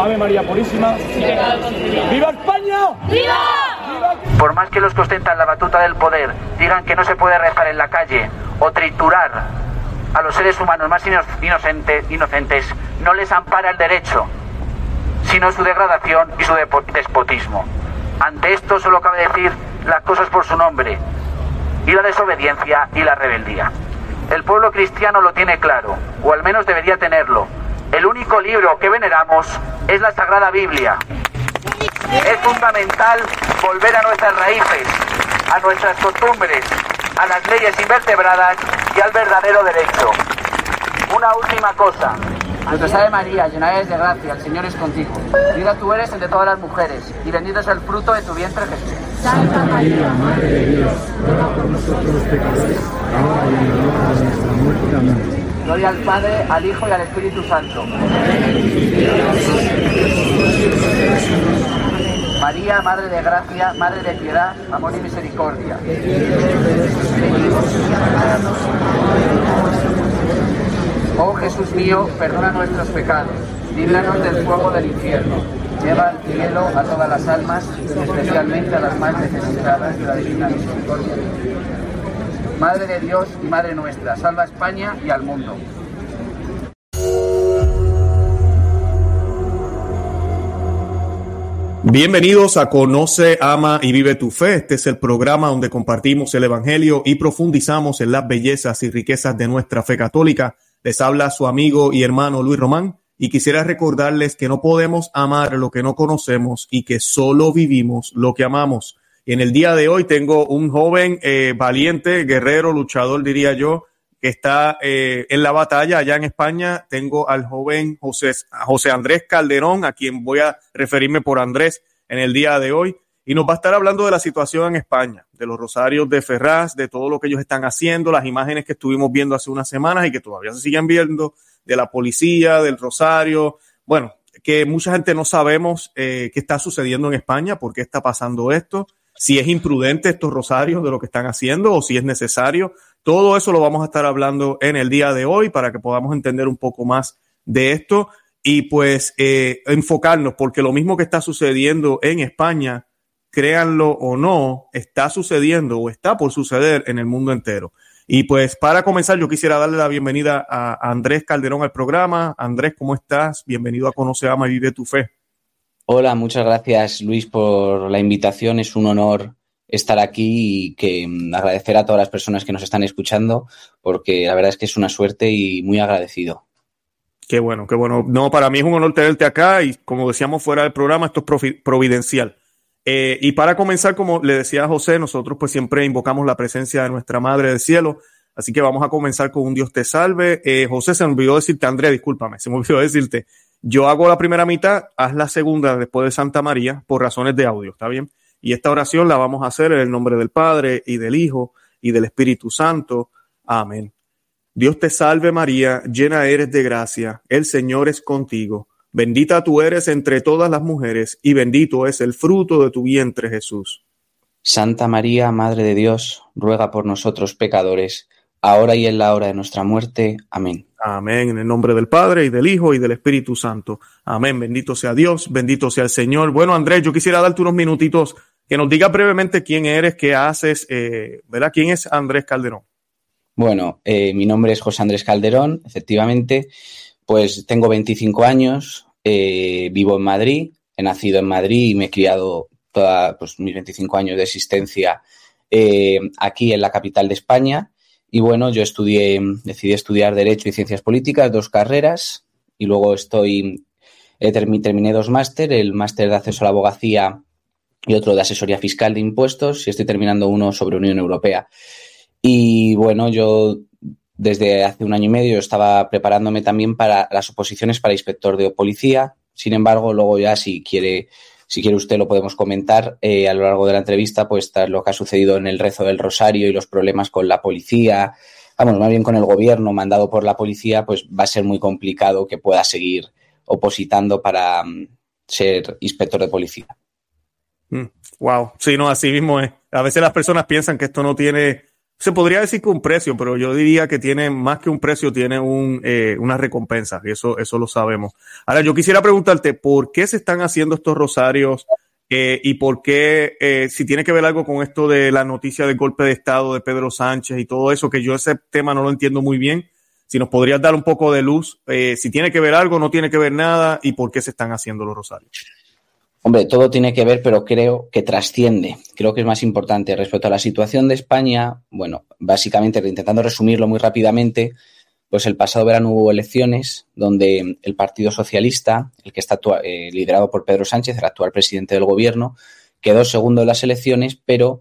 Ave María Purísima. ¡Viva España! ¡Viva! Por más que los que ostentan la batuta del poder digan que no se puede rezar en la calle o triturar a los seres humanos más inocentes, inocentes, no les ampara el derecho, sino su degradación y su despotismo. Ante esto solo cabe decir las cosas por su nombre, y la desobediencia y la rebeldía. El pueblo cristiano lo tiene claro, o al menos debería tenerlo. El único libro que veneramos es la Sagrada Biblia. Es fundamental volver a nuestras raíces, a nuestras costumbres, a las leyes invertebradas y al verdadero derecho. Una última cosa. Dios salve María, llena eres de gracia, el Señor es contigo. Bendita tú eres entre todas las mujeres, y bendito es el fruto de tu vientre Jesús. Santa María, Madre de Dios, ruega por nosotros los pecadores, ahora y en la hora de nuestra muerte. Amén. Gloria al Padre, al Hijo y al Espíritu Santo. María, Madre de Gracia, Madre de Piedad, Amor y Misericordia. Oh Jesús mío, perdona nuestros pecados, líbranos del fuego del infierno, lleva al cielo a todas las almas, especialmente a las más necesitadas de la divina misericordia. Madre de Dios y Madre nuestra, salva a España y al mundo. Bienvenidos a Conoce, Ama y Vive tu Fe. Este es el programa donde compartimos el Evangelio y profundizamos en las bellezas y riquezas de nuestra fe católica. Les habla su amigo y hermano Luis Román y quisiera recordarles que no podemos amar lo que no conocemos y que solo vivimos lo que amamos. Y en el día de hoy tengo un joven eh, valiente, guerrero, luchador, diría yo, que está eh, en la batalla allá en España. Tengo al joven José, José Andrés Calderón, a quien voy a referirme por Andrés en el día de hoy. Y nos va a estar hablando de la situación en España, de los rosarios de Ferraz, de todo lo que ellos están haciendo, las imágenes que estuvimos viendo hace unas semanas y que todavía se siguen viendo, de la policía, del rosario. Bueno, que mucha gente no sabemos eh, qué está sucediendo en España, por qué está pasando esto si es imprudente estos rosarios de lo que están haciendo o si es necesario. Todo eso lo vamos a estar hablando en el día de hoy para que podamos entender un poco más de esto y pues eh, enfocarnos, porque lo mismo que está sucediendo en España, créanlo o no, está sucediendo o está por suceder en el mundo entero. Y pues para comenzar, yo quisiera darle la bienvenida a Andrés Calderón al programa. Andrés, ¿cómo estás? Bienvenido a Conoce, Ama y Vive tu Fe. Hola, muchas gracias Luis por la invitación. Es un honor estar aquí y que mm, agradecer a todas las personas que nos están escuchando, porque la verdad es que es una suerte y muy agradecido. Qué bueno, qué bueno. No, para mí es un honor tenerte acá y como decíamos fuera del programa, esto es providencial. Eh, y para comenzar, como le decía José, nosotros pues siempre invocamos la presencia de nuestra Madre del Cielo. Así que vamos a comenzar con un Dios te salve. Eh, José, se me olvidó decirte, André, discúlpame, se me olvidó decirte, yo hago la primera mitad, haz la segunda después de Santa María por razones de audio, ¿está bien? Y esta oración la vamos a hacer en el nombre del Padre y del Hijo y del Espíritu Santo. Amén. Dios te salve María, llena eres de gracia, el Señor es contigo. Bendita tú eres entre todas las mujeres y bendito es el fruto de tu vientre Jesús. Santa María, Madre de Dios, ruega por nosotros pecadores, ahora y en la hora de nuestra muerte. Amén. Amén. En el nombre del Padre y del Hijo y del Espíritu Santo. Amén. Bendito sea Dios, bendito sea el Señor. Bueno, Andrés, yo quisiera darte unos minutitos que nos diga brevemente quién eres, qué haces, eh, ¿verdad? ¿Quién es Andrés Calderón? Bueno, eh, mi nombre es José Andrés Calderón, efectivamente. Pues tengo 25 años, eh, vivo en Madrid, he nacido en Madrid y me he criado todos pues, mis 25 años de existencia aquí en la capital de España. Y bueno, yo estudié, decidí estudiar Derecho y Ciencias Políticas, dos carreras, y luego estoy, terminé dos máster, el máster de acceso a la abogacía y otro de asesoría fiscal de impuestos, y estoy terminando uno sobre Unión Europea. Y bueno, yo desde hace un año y medio estaba preparándome también para las oposiciones para inspector de policía. Sin embargo, luego ya si quiere si quiere usted lo podemos comentar eh, a lo largo de la entrevista, pues lo que ha sucedido en el rezo del Rosario y los problemas con la policía, vamos, más bien con el gobierno mandado por la policía, pues va a ser muy complicado que pueda seguir opositando para mm, ser inspector de policía. wow, mm, sí, no, así mismo es. A veces las personas piensan que esto no tiene se podría decir que un precio, pero yo diría que tiene más que un precio, tiene un, eh, una recompensa, y eso, eso lo sabemos. Ahora, yo quisiera preguntarte, ¿por qué se están haciendo estos rosarios eh, y por qué, eh, si tiene que ver algo con esto de la noticia del golpe de Estado de Pedro Sánchez y todo eso, que yo ese tema no lo entiendo muy bien, si nos podrías dar un poco de luz, eh, si tiene que ver algo, no tiene que ver nada y por qué se están haciendo los rosarios. Hombre, todo tiene que ver, pero creo que trasciende. Creo que es más importante respecto a la situación de España. Bueno, básicamente, intentando resumirlo muy rápidamente, pues el pasado verano hubo elecciones donde el Partido Socialista, el que está eh, liderado por Pedro Sánchez, el actual presidente del gobierno, quedó segundo en las elecciones, pero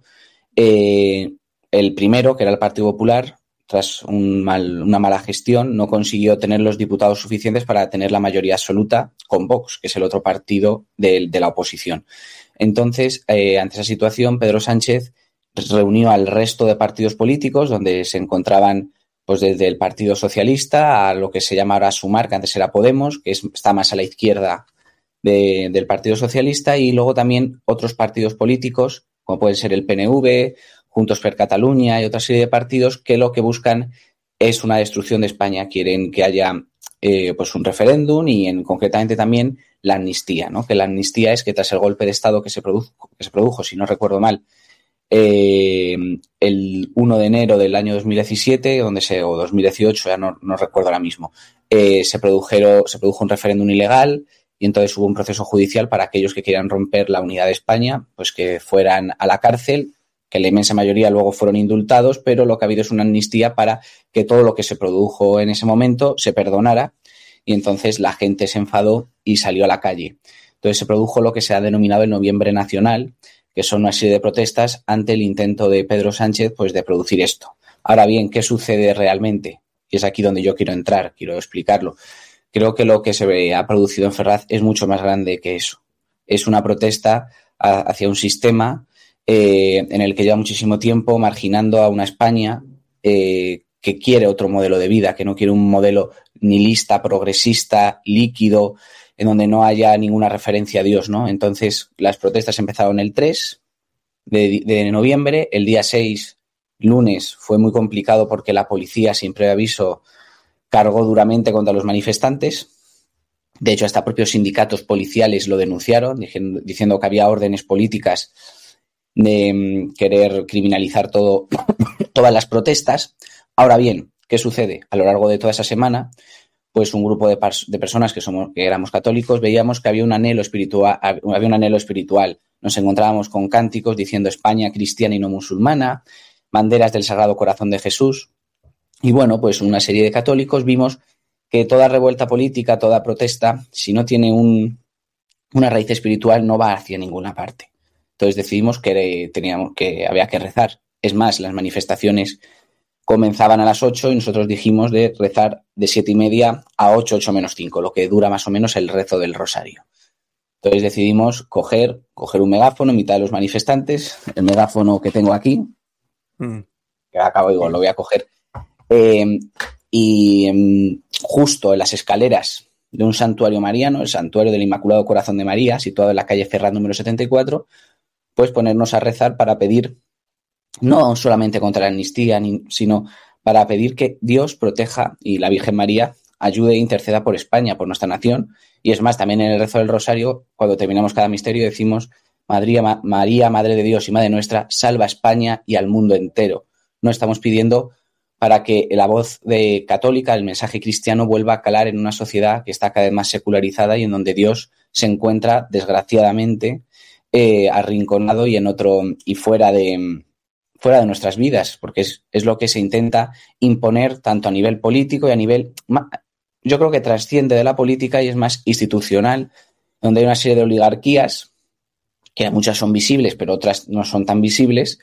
eh, el primero, que era el Partido Popular, tras un mal, una mala gestión, no consiguió tener los diputados suficientes para tener la mayoría absoluta con Vox, que es el otro partido de, la oposición. Entonces, eh, ante esa situación, Pedro Sánchez reunió al resto de partidos políticos, donde se encontraban pues desde el Partido Socialista a lo que se llama ahora Sumar, que antes era Podemos, que está más a la izquierda del Partido Socialista, y luego también otros partidos políticos, como pueden ser el PNV Juntos per Cataluña y otra serie de partidos que lo que buscan es una destrucción de España. Quieren que haya eh, pues un referéndum y en, concretamente también la amnistía, ¿no? Que la amnistía es que tras el golpe de Estado que se produjo, que se produjo si no recuerdo mal, eh, el 1 de enero del año 2017, donde se, o 2018, ya no, recuerdo ahora mismo, eh, se, produjeron, se produjo un referéndum ilegal y entonces hubo un proceso judicial para aquellos que quieran romper la unidad de España, pues que fueran a la cárcel que la inmensa mayoría luego fueron indultados, pero lo que ha habido es una amnistía para que todo lo que se produjo en ese momento se perdonara y entonces la gente se enfadó y salió a la calle. Entonces se produjo lo que se ha denominado el Noviembre Nacional, que son una serie de protestas ante el intento de Pedro Sánchez pues, de producir esto. Ahora bien, ¿qué sucede realmente? Y es aquí donde yo quiero entrar, quiero explicarlo. Creo que lo que se ha producido en Ferraz es mucho más grande que eso. Es una protesta hacia un sistema eh, en el que lleva muchísimo tiempo marginando a una España eh, que quiere otro modelo de vida, que no quiere un modelo nihilista, progresista, líquido, en donde no haya ninguna referencia a Dios, ¿no? Entonces, las protestas empezaron el 3 de, de noviembre, el día 6, lunes, fue muy complicado porque la policía, sin previo aviso, cargó duramente contra los manifestantes. De hecho, hasta propios sindicatos policiales lo denunciaron, diciendo que había órdenes políticas de mm, querer criminalizar todo, todas las protestas. Ahora bien, ¿qué sucede? A lo largo de toda esa semana, pues un grupo de, de, personas que, somos, que éramos católicos veíamos que había un anhelo espiritual, había un anhelo espiritual. Nos encontrábamos con cánticos diciendo España cristiana y no musulmana, banderas del Sagrado Corazón de Jesús. Y bueno, pues una serie de católicos vimos que toda revuelta política, toda protesta, si no tiene un, una raíz espiritual, no va hacia ninguna parte. Entonces decidimos que teníamos que había que rezar. Es más, las manifestaciones comenzaban a las 8 y nosotros dijimos de rezar de siete y media a 8, 8 menos 5, lo que dura más o menos el rezo del rosario. Entonces decidimos coger, coger un megáfono en mitad de los manifestantes, el megáfono que tengo aquí, mm. que acabo, digo, lo voy a coger, eh, y em, justo en las escaleras de un santuario mariano, el santuario del Inmaculado Corazón de María, situado en la calle Ferraz número 74, pues ponernos a rezar para pedir no solamente contra la amnistía, sino para pedir que Dios proteja y la Virgen María ayude e interceda por España, por nuestra nación. Y es más, también en el rezo del rosario, cuando terminamos cada misterio, decimos, María, Madre de Dios y Madre nuestra, salva a España y al mundo entero. No estamos pidiendo para que la voz de católica, el mensaje cristiano, vuelva a calar en una sociedad que está cada vez más secularizada y en donde Dios se encuentra, desgraciadamente, eh, arrinconado y en otro y fuera de fuera de nuestras vidas, porque es, es, lo que se intenta imponer tanto a nivel político y a nivel, yo creo que trasciende de la política y es más institucional, donde hay una serie de oligarquías, que muchas son visibles, pero otras no son tan visibles,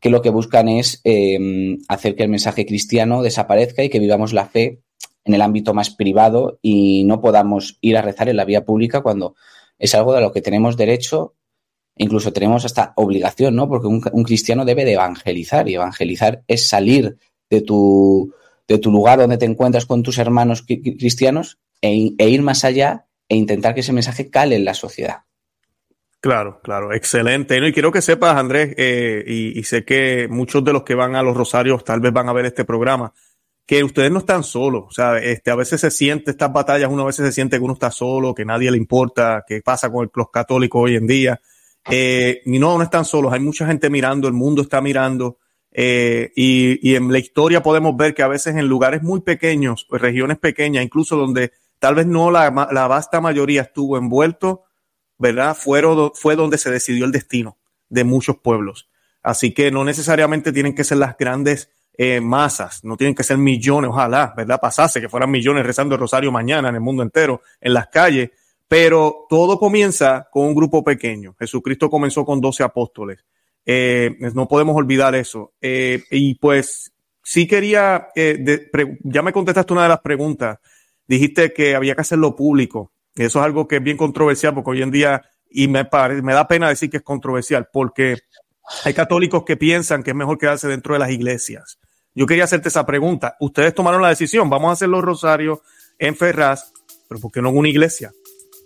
que lo que buscan es eh, hacer que el mensaje cristiano desaparezca y que vivamos la fe en el ámbito más privado y no podamos ir a rezar en la vía pública cuando es algo de lo que tenemos derecho incluso tenemos hasta obligación, ¿no? Porque un, cristiano debe de evangelizar y evangelizar es salir de tu, de tu lugar donde te encuentras con tus hermanos cristianos e, e, ir más allá e intentar que ese mensaje cale en la sociedad. Claro, claro, excelente. Y quiero que sepas, Andrés, eh, y, sé que muchos de los que van a los Rosarios tal vez van a ver este programa, que ustedes no están solos. O sea, este, a veces se siente estas batallas, uno a veces se siente que uno está solo, que nadie le importa, qué pasa con los católicos hoy en día. Eh, y no, no están solos. Hay mucha gente mirando, el mundo está mirando. Eh, y, y, en la historia podemos ver que a veces en lugares muy pequeños, pues regiones pequeñas, incluso donde tal vez no la, la vasta mayoría estuvo envuelto, ¿verdad? Fueron, fue donde se decidió el destino de muchos pueblos. Así que no necesariamente tienen que ser las grandes eh, masas, no tienen que ser millones, ojalá, ¿verdad? Pasase que fueran millones rezando el rosario mañana en el mundo entero, en las calles, pero todo comienza con un grupo pequeño. Jesucristo comenzó con doce apóstoles. Eh, no podemos olvidar eso. Eh, y pues sí quería, ya me contestaste una de las preguntas. Dijiste que había que hacerlo público. Eso es algo que es bien controversial porque hoy en día, y me, me da pena decir que es controversial, porque hay católicos que piensan que es mejor quedarse dentro de las iglesias. Yo quería hacerte esa pregunta. Ustedes tomaron la decisión, vamos a hacer los rosarios en Ferraz, pero ¿por qué no en una iglesia?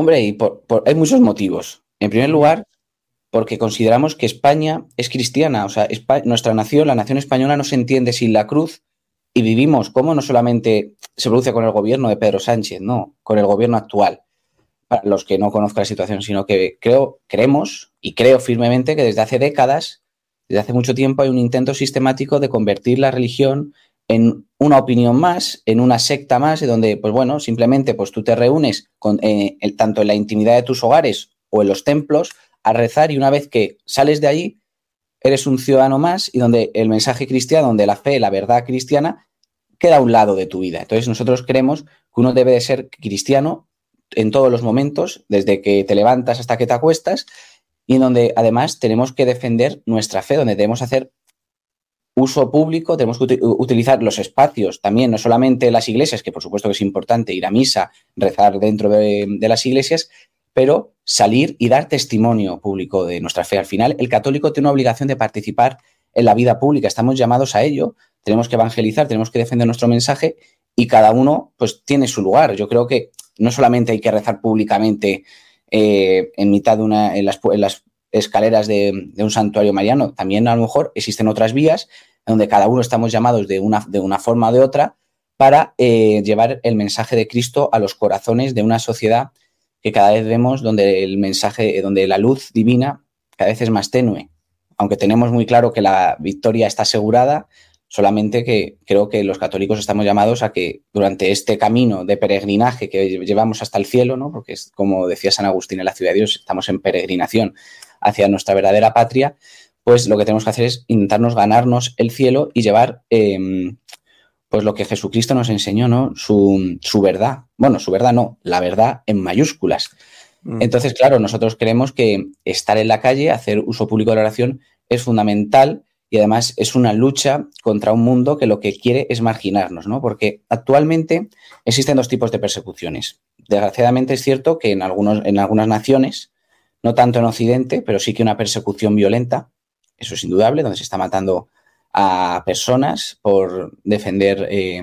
Hombre, y hay muchos motivos. En primer lugar, porque consideramos que España es cristiana, o sea, nuestra nación, la nación española no se entiende sin la cruz y vivimos como no solamente se produce con el gobierno de Pedro Sánchez, no, con el gobierno actual, para los que no conozcan la situación, sino que creo, creemos y creo firmemente que desde hace décadas, desde hace mucho tiempo hay un intento sistemático de convertir la religión en una opinión más, en una secta más, donde, pues bueno, simplemente pues tú te reúnes eh, tanto en la intimidad de tus hogares o en los templos a rezar y una vez que sales de ahí, eres un ciudadano más y donde el mensaje cristiano, donde la fe, la verdad cristiana, queda a un lado de tu vida. Entonces nosotros creemos que uno debe de ser cristiano en todos los momentos, desde que te levantas hasta que te acuestas, y donde además tenemos que defender nuestra fe, donde debemos hacer uso público, tenemos que utilizar los espacios también, no solamente las iglesias, que por supuesto que es importante ir a misa, rezar dentro de, las iglesias, pero salir y dar testimonio público de nuestra fe. Al final, el católico tiene una obligación de participar en la vida pública, estamos llamados a ello, tenemos que evangelizar, tenemos que defender nuestro mensaje y cada uno pues tiene su lugar. Yo creo que no solamente hay que rezar públicamente eh, en mitad de una, en las, escaleras de, un santuario mariano, también a lo mejor existen otras vías donde cada uno estamos llamados de una, de una forma o de otra para eh, llevar el mensaje de Cristo a los corazones de una sociedad que cada vez vemos donde el mensaje, donde la luz divina cada vez es más tenue. Aunque tenemos muy claro que la victoria está asegurada, solamente que creo que los católicos estamos llamados a que durante este camino de peregrinaje que llevamos hasta el cielo, ¿no? porque es como decía San Agustín en la ciudad de Dios, estamos en peregrinación hacia nuestra verdadera patria, pues lo que tenemos que hacer es intentarnos ganarnos el cielo y llevar em, pues lo que Jesucristo nos enseñó, ¿no? Su, su, verdad. Bueno, su verdad no, la verdad en mayúsculas. Mm. Entonces, claro, nosotros creemos que estar en la calle, hacer uso público de la oración es fundamental y además es una lucha contra un mundo que lo que quiere es marginarnos, ¿no? Porque actualmente existen dos tipos de persecuciones. Desgraciadamente es cierto que en, algunos, en algunas naciones, no tanto en Occidente, pero sí que una persecución violenta, eso es indudable, donde se está matando a personas por defender eh,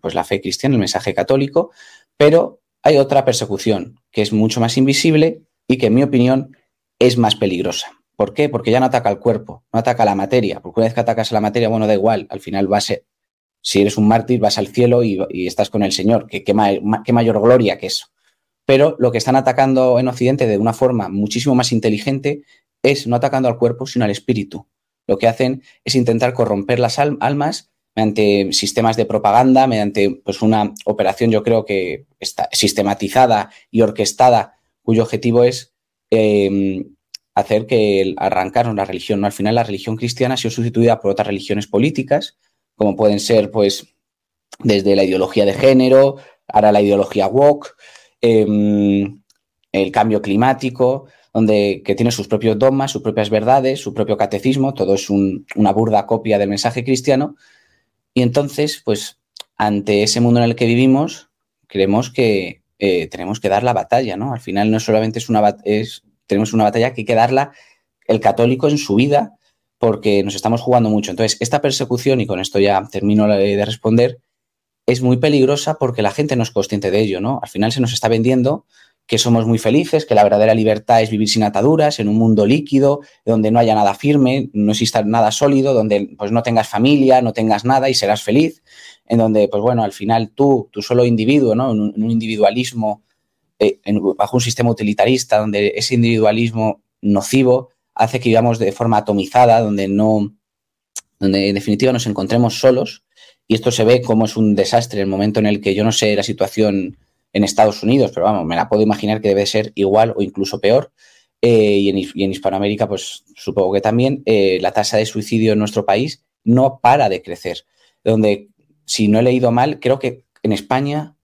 pues la fe cristiana, el mensaje católico, pero hay otra persecución que es mucho más invisible y que en mi opinión es más peligrosa. ¿Por qué? Porque ya no ataca al cuerpo, no ataca la materia, porque una vez que atacas a la materia, bueno, da igual, al final vas a si eres un mártir, vas al cielo y, estás con el Señor, ¿Qué, qué, qué mayor gloria que eso. Pero lo que están atacando en Occidente de una forma muchísimo más inteligente es no atacando al cuerpo, sino al espíritu lo que hacen es intentar corromper las almas mediante sistemas de propaganda, mediante pues, una operación, yo creo que está sistematizada y orquestada, cuyo objetivo es em, hacer que arrancarnos la religión. ¿no? Al final, la religión cristiana ha sido sustituida por otras religiones políticas, como pueden ser, pues, desde la ideología de género, ahora la ideología woke, em, el cambio climático, donde que tiene sus propios dogmas, sus propias verdades, su propio catecismo, todo es una burda copia del mensaje cristiano. Y entonces, pues, ante ese mundo en el que vivimos, creemos que eh, tenemos que dar la batalla, ¿no? Al final no solamente es una es, tenemos una batalla que hay que darla el católico en su vida, porque nos estamos jugando mucho. Entonces, esta persecución, y con esto ya termino de responder, es muy peligrosa porque la gente no es consciente de ello, ¿no? Al final se nos está vendiendo que somos muy felices, que la verdadera libertad es vivir sin ataduras, en un mundo líquido, donde no haya nada firme, no exista nada sólido, donde pues no tengas familia, no tengas nada y serás feliz, en donde, pues bueno, al final tú, tú solo individuo, ¿no? En un, individualismo, eh, bajo un sistema utilitarista, donde ese individualismo nocivo hace que vivamos de forma atomizada, donde no, donde en definitiva nos encontremos solos, y esto se ve como es un desastre el momento en el que yo no sé la situación en Estados Unidos, pero vamos, me la puedo imaginar que debe ser igual o incluso peor. Eh, y, en, Hispanoamérica, pues supongo que también, eh, la tasa de suicidio en nuestro país no para de crecer. Donde, si no he leído mal, creo que en España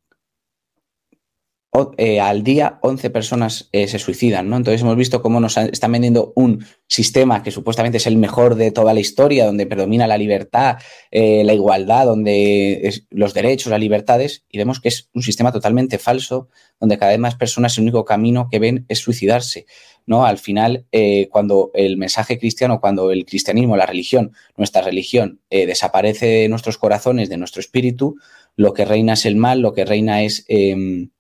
eh, al día 11 personas eh, se suicidan, ¿no? Entonces hemos visto cómo nos están vendiendo un sistema que supuestamente es el mejor de toda la historia, donde predomina la libertad, eh, la igualdad, donde los derechos, las libertades, y vemos que es un sistema totalmente falso, donde cada vez más personas el único camino que ven es suicidarse, ¿no? Al final, cuando el mensaje cristiano, cuando el cristianismo, la religión, nuestra religión, desaparece de nuestros corazones, de nuestro espíritu, lo que reina es el mal, lo que reina es em,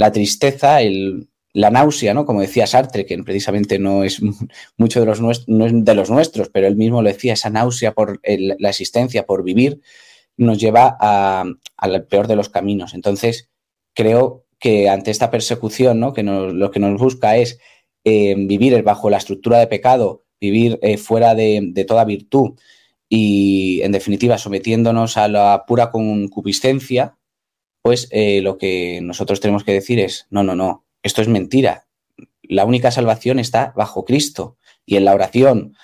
la tristeza, el, la náusea, ¿no? Como decía Sartre, que precisamente no es mucho de los, nuestros, no es de los nuestros, pero él mismo lo decía, esa náusea por la existencia, por vivir, nos lleva al peor de los caminos. Entonces, creo que ante esta persecución, ¿no? Que lo que nos busca es eh, vivir bajo la estructura de pecado, vivir eh, fuera de, toda virtud y, en definitiva, sometiéndonos a la pura concupiscencia, pues eh, lo que nosotros tenemos que decir es, no, no, no, esto es mentira. La única salvación está bajo Cristo y en la oración.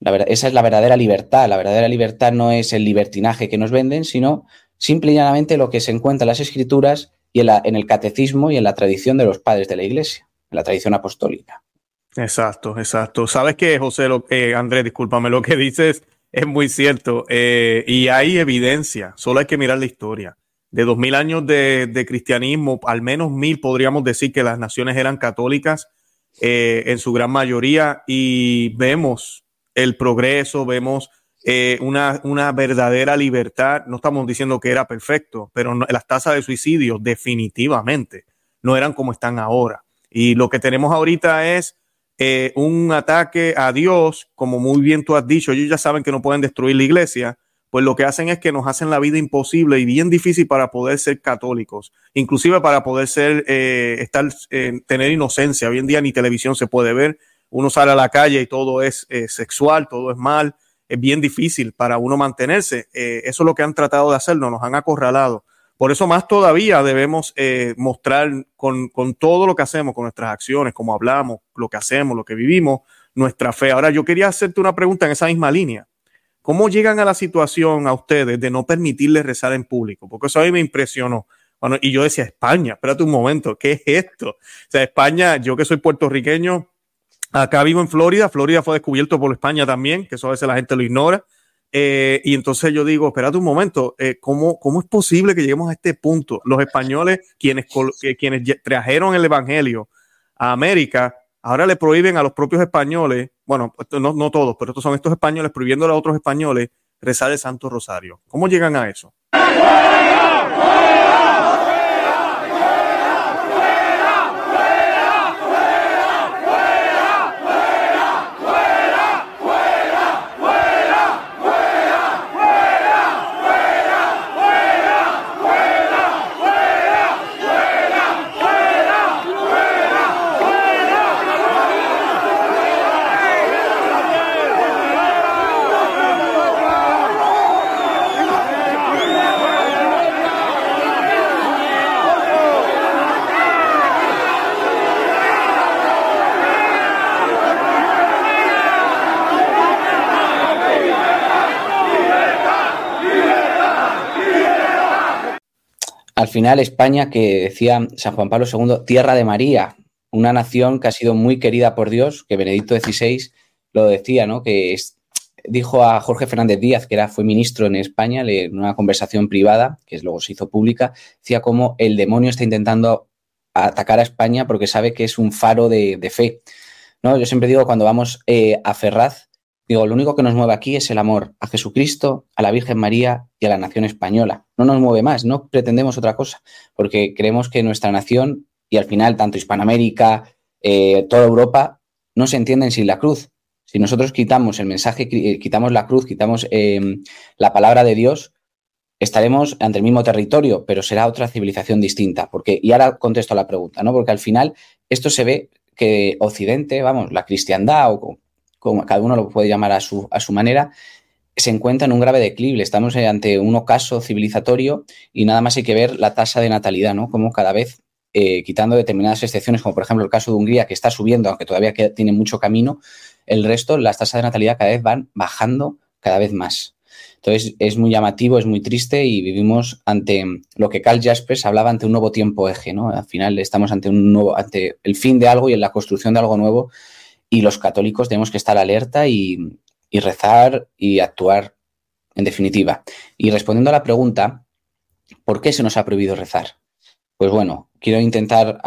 Esa es la verdadera libertad. La verdadera libertad no es el libertinaje que nos venden, sino simple y llanamente lo que se encuentra en las escrituras y en, la, en el catecismo y en la tradición de los padres de la iglesia, en la tradición apostólica. Exacto, exacto. Sabes que, José, lo, eh, Andrés, discúlpame, lo que dices es muy cierto eh, y hay evidencia, solo hay que mirar la historia de dos mil años de, cristianismo, al menos mil podríamos decir que las naciones eran católicas eh, en su gran mayoría y vemos el progreso, vemos eh, una, una, verdadera libertad. No estamos diciendo que era perfecto, pero las tasas de suicidio definitivamente no eran como están ahora. Y lo que tenemos ahorita es eh, un ataque a Dios, como muy bien tú has dicho, ellos ya saben que no pueden destruir la iglesia, pues lo que hacen es que nos hacen la vida imposible y bien difícil para poder ser católicos, inclusive para poder ser, eh, estar, eh, tener inocencia. Hoy en día ni televisión se puede ver, uno sale a la calle y todo es eh, sexual, todo es mal, es bien difícil para uno mantenerse. eso es lo que han tratado de hacernos, nos han acorralado. Por eso más todavía debemos mostrar con, con todo lo que hacemos, con nuestras acciones, cómo hablamos, lo que hacemos, lo que vivimos, nuestra fe. Ahora yo quería hacerte una pregunta en esa misma línea. ¿Cómo llegan a la situación a ustedes de no permitirles rezar en público? Porque eso a mí me impresionó. Bueno, y yo decía, España, espérate un momento, ¿qué es esto? O sea, España, yo que soy puertorriqueño, acá vivo en Florida, Florida fue descubierto por España también, que eso a veces la gente lo ignora. Eh, y entonces yo digo, espérate un momento, eh, ¿cómo, ¿cómo, es posible que lleguemos a este punto? Los españoles, quienes, quienes trajeron el Evangelio a América, ahora le prohíben a los propios españoles, bueno, no, todos, pero estos son estos españoles prohibiéndole a otros españoles rezar el Santo Rosario. ¿Cómo llegan a eso? Al final España, que decía San Juan Pablo II, tierra de María, una nación que ha sido muy querida por Dios, que Benedicto XVI lo decía, ¿no? Que dijo a Jorge Fernández Díaz, que era, fue ministro en España, en una conversación privada, que luego se hizo pública, decía cómo el demonio está intentando atacar a España porque sabe que es un faro de, fe. ¿no? Yo siempre digo, cuando vamos eh, a Ferraz, digo, lo único que nos mueve aquí es el amor a Jesucristo, a la Virgen María y a la nación española. No nos mueve más, no pretendemos otra cosa, porque creemos que nuestra nación y al final tanto Hispanoamérica, eh, toda Europa, no se entienden sin la cruz. Si nosotros quitamos el mensaje, eh, quitamos la cruz, quitamos em, la palabra de Dios, estaremos ante el mismo territorio, pero será otra civilización distinta. Porque, y ahora contesto a la pregunta, ¿no? Porque al final esto se ve que Occidente, vamos, la cristiandad o como cada uno lo puede llamar a su, a su manera, se encuentra en un grave declive. Estamos ante un ocaso civilizatorio y nada más hay que ver la tasa de natalidad, ¿no? Como cada vez eh, quitando determinadas excepciones, como por ejemplo el caso de Hungría, que está subiendo, aunque todavía tiene mucho camino, el resto, las tasas de natalidad cada vez van bajando cada vez más. Entonces es muy llamativo, es muy triste y vivimos ante lo que Carl Jaspers hablaba ante un nuevo tiempo eje, ¿no? Al final estamos ante un nuevo, ante el fin de algo y en la construcción de algo nuevo y los católicos tenemos que estar alerta y, rezar y actuar en definitiva. Y respondiendo a la pregunta, ¿por qué se nos ha prohibido rezar? Pues bueno, quiero intentar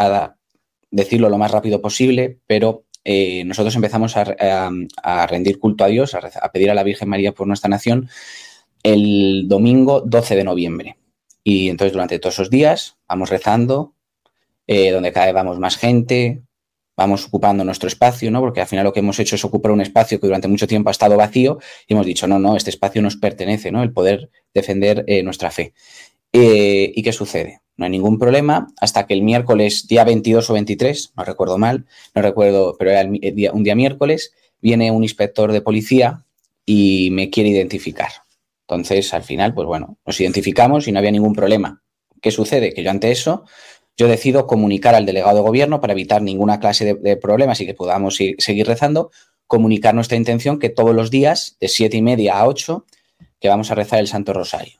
decirlo lo más rápido posible, pero eh, nosotros empezamos a, rendir culto a Dios, a, pedir a la Virgen María por nuestra nación el domingo 12 de noviembre. Y entonces durante todos esos días vamos rezando, eh, donde cada vez vamos más gente, vamos ocupando nuestro espacio, ¿no? Porque al final lo que hemos hecho es ocupar un espacio que durante mucho tiempo ha estado vacío y hemos dicho, no, no, este espacio nos pertenece, ¿no? El poder defender eh, nuestra fe. ¿Y qué sucede? no hay ningún problema, hasta que el miércoles, día 22 o 23, no recuerdo mal, no recuerdo, pero era un día miércoles, viene un inspector de policía y me quiere identificar. Entonces, al final, pues bueno, nos identificamos y no había ningún problema. ¿Qué sucede? Que yo ante eso, yo decido comunicar al delegado de gobierno para evitar ninguna clase de, problemas y que podamos seguir rezando, comunicar nuestra intención que todos los días, de siete y media a 8, que vamos a rezar el Santo Rosario.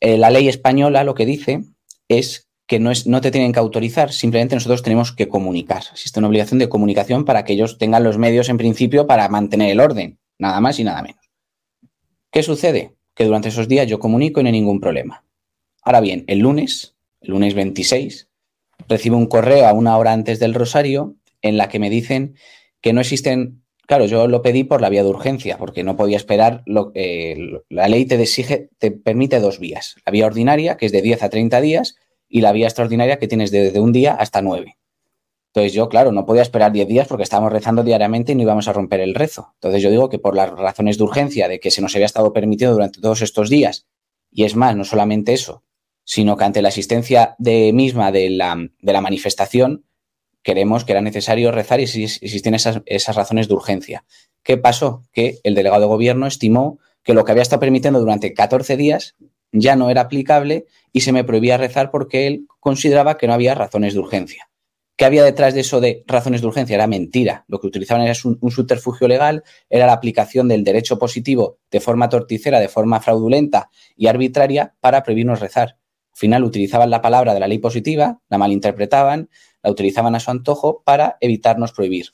Eh, la ley española lo que dice es que no, no te tienen que autorizar, simplemente nosotros tenemos que comunicar. Existe una obligación de comunicación para que ellos tengan los medios en principio para mantener el orden, nada más y nada menos. ¿Qué sucede? Que durante esos días yo comunico y no hay ningún problema. Ahora bien, el lunes, lunes 26, recibo un correo a una hora antes del rosario en la que me dicen que no existen Claro, yo lo pedí por la vía de urgencia, porque no podía esperar. Lo, eh, la ley te exige, te permite dos vías. La vía ordinaria, que es de 10 a 30 días, y la vía extraordinaria, que tienes desde un día hasta nueve. Entonces yo, claro, no podía esperar 10 días porque estábamos rezando diariamente y no íbamos a romper el rezo. Entonces yo digo que por las razones de urgencia, de que se nos había estado permitido durante todos estos días, y es más, no solamente eso, sino que ante la asistencia de misma de la, de la manifestación, queremos que era necesario rezar y si existen esas, esas razones de urgencia. ¿Qué pasó? Que el delegado de gobierno estimó que lo que había estado permitiendo durante 14 días ya no era aplicable y se me prohibía rezar porque él consideraba que no había razones de urgencia. ¿Qué había detrás de eso de razones de urgencia? Era mentira. Lo que utilizaban era un, un, subterfugio legal, era la aplicación del derecho positivo de forma torticera, de forma fraudulenta y arbitraria para prohibirnos rezar. Al final utilizaban la palabra de la ley positiva, la malinterpretaban, la utilizaban a su antojo para evitarnos prohibir.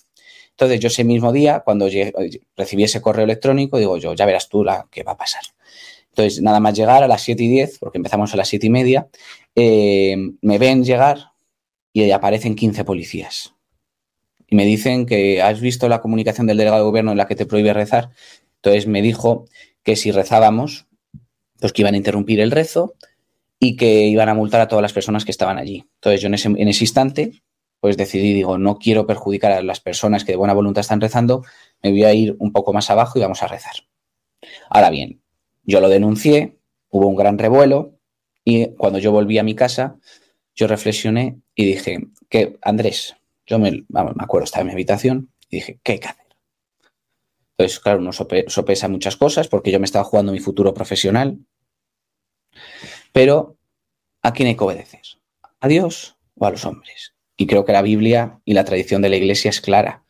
Entonces yo ese mismo día, cuando recibí ese correo electrónico, digo yo, ya verás tú la que va a pasar. Entonces, nada más llegar a las 7 y 10, porque empezamos a las 7 y media, eh, me ven llegar y aparecen 15 policías. Y me dicen que has visto la comunicación del delegado de gobierno en la que te prohíbe rezar. Entonces me dijo que si rezábamos, pues que iban a interrumpir el rezo y que iban a multar a todas las personas que estaban allí. Entonces yo en ese, instante, pues decidí, digo, no quiero perjudicar a las personas que de buena voluntad están rezando, me voy a ir un poco más abajo y vamos a rezar. Ahora bien, yo lo denuncié, hubo un gran revuelo y cuando yo volví a mi casa, yo reflexioné y dije, que Andrés, yo me, vamos, me acuerdo, estaba en mi habitación y dije, ¿qué hay que hacer? Entonces, claro, uno sopesa muchas cosas porque yo me estaba jugando mi futuro profesional, pero, ¿a quién hay que obedecer? ¿A Dios o a los hombres? Y creo que la Biblia y la tradición de la Iglesia es clara.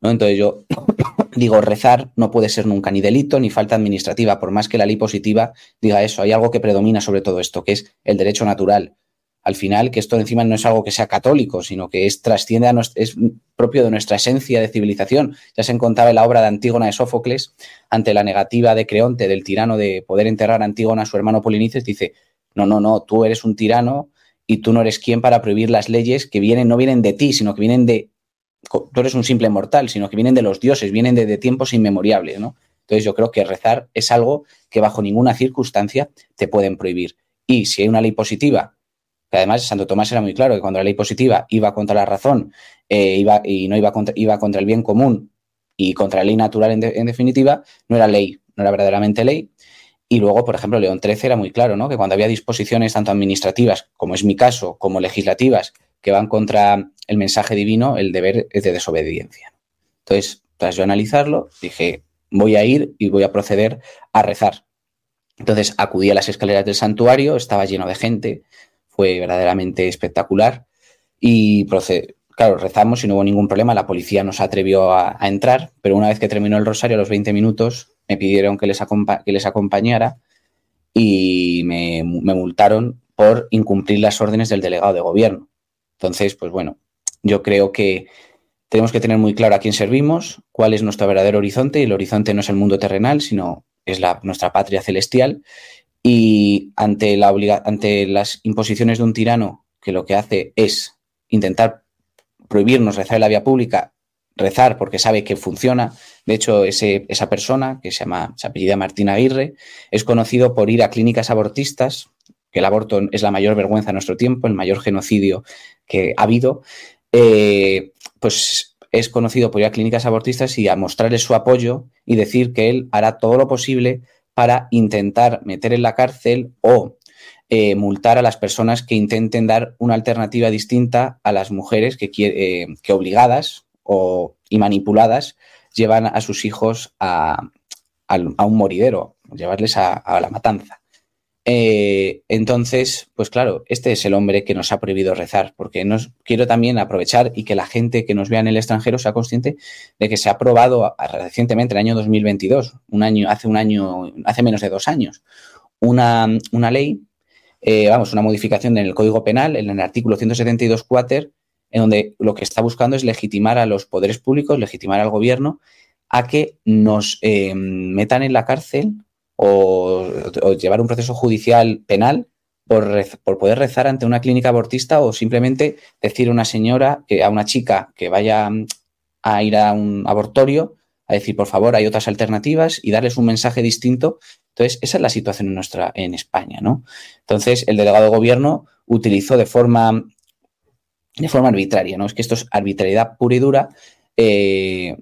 ¿no? Entonces yo digo, rezar no puede ser nunca ni delito ni falta administrativa, por más que la ley positiva diga eso. Hay algo que predomina sobre todo esto, que es el derecho natural. Al final, que esto encima no es algo que sea católico, sino que es trasciende a es propio de nuestra esencia de civilización. Ya se encontraba en la obra de Antígona de Sófocles, ante la negativa de Creonte, del tirano, de poder enterrar a Antígona a su hermano Polinices, dice, no, no, no, tú eres un tirano y tú no eres quien para prohibir las leyes que vienen, no vienen de ti, sino que vienen de tú eres un simple mortal, sino que vienen de los dioses, vienen de, tiempos inmemorables, ¿no? Entonces yo creo que rezar es algo que bajo ninguna circunstancia te pueden prohibir. Y si hay una ley positiva, que además Santo Tomás era muy claro que cuando la ley positiva iba contra la razón eh, iba, y no iba contra, iba contra el bien común y contra la ley natural en, definitiva, no era ley, no era verdaderamente ley. Y luego, por ejemplo, León XIII era muy claro, ¿no? Que cuando había disposiciones tanto administrativas, como es mi caso, como legislativas, que van contra el mensaje divino, el deber es de desobediencia. Entonces, tras yo analizarlo, dije, voy a ir y voy a proceder a rezar. Entonces acudí a las escaleras del santuario, estaba lleno de gente, fue verdaderamente espectacular y claro, rezamos y no hubo ningún problema, la policía nos atrevió a, entrar, pero una vez que terminó el rosario, a los 20 minutos, me pidieron que les, que les acompañara y me multaron por incumplir las órdenes del delegado de gobierno. Entonces, pues bueno, yo creo que tenemos que tener muy claro a quién servimos, cuál es nuestro verdadero horizonte, y el horizonte no es el mundo terrenal, sino es la, nuestra patria celestial. Y ante, la ante las imposiciones de un tirano que lo que hace es intentar prohibirnos rezar en la vía pública, rezar porque sabe que funciona. De hecho, ese, esa persona, que se llama, se apellida Martín Aguirre, es conocido por ir a clínicas abortistas, que el aborto es la mayor vergüenza de nuestro tiempo, el mayor genocidio que ha habido, eh, pues es conocido por ir a clínicas abortistas y a mostrarles su apoyo y decir que él hará todo lo posible para intentar meter en la cárcel o eh, multar a las personas que intenten dar una alternativa distinta a las mujeres que, eh, que obligadas o, y manipuladas llevan a sus hijos a, un moridero, llevarles a la matanza. Eh, entonces, pues claro, este es el hombre que nos ha prohibido rezar, porque nos, quiero también aprovechar y que la gente que nos vea en el extranjero sea consciente de que se ha aprobado recientemente, en el año 2022, un año, hace un año, hace menos de dos años, una, una ley, eh, vamos, una modificación en el Código Penal, en el artículo 172 cuater, en donde lo que está buscando es legitimar a los poderes públicos, legitimar al gobierno, a que nos eh, metan en la cárcel o, llevar un proceso judicial penal por, por, poder rezar ante una clínica abortista o simplemente decir a una señora, a una chica que vaya a ir a un abortorio, a decir, por favor, hay otras alternativas y darles un mensaje distinto. Entonces, esa es la situación en, nuestra, en España, ¿no? Entonces, el delegado de gobierno utilizó de forma, de forma arbitraria, ¿no? Es que esto es arbitrariedad pura y dura, eh,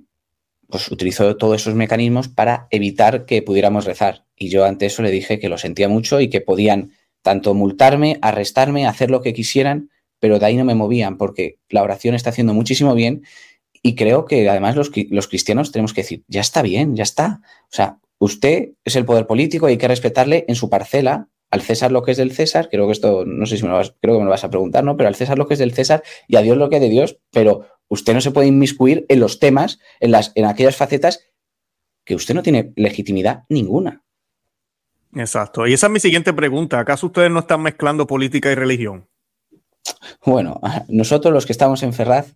pues utilizó todos esos mecanismos para evitar que pudiéramos rezar. Y yo ante eso le dije que lo sentía mucho y que podían tanto multarme, arrestarme, hacer lo que quisieran, pero de ahí no me movían porque la oración está haciendo muchísimo bien y creo que además los, los cristianos tenemos que decir, ya está bien, ya está. O sea, usted es el poder político y hay que respetarle en su parcela, al César lo que es del César, creo que esto, no sé si me lo vas, creo que me vas a preguntar, ¿no? Pero al César lo que es del César y a Dios lo que es de Dios, pero usted no se puede inmiscuir en los temas, en, las, en aquellas facetas que usted no tiene legitimidad ninguna. Exacto. Y esa es mi siguiente pregunta. ¿Acaso ustedes no están mezclando política y religión? Bueno, nosotros los que estamos en Ferraz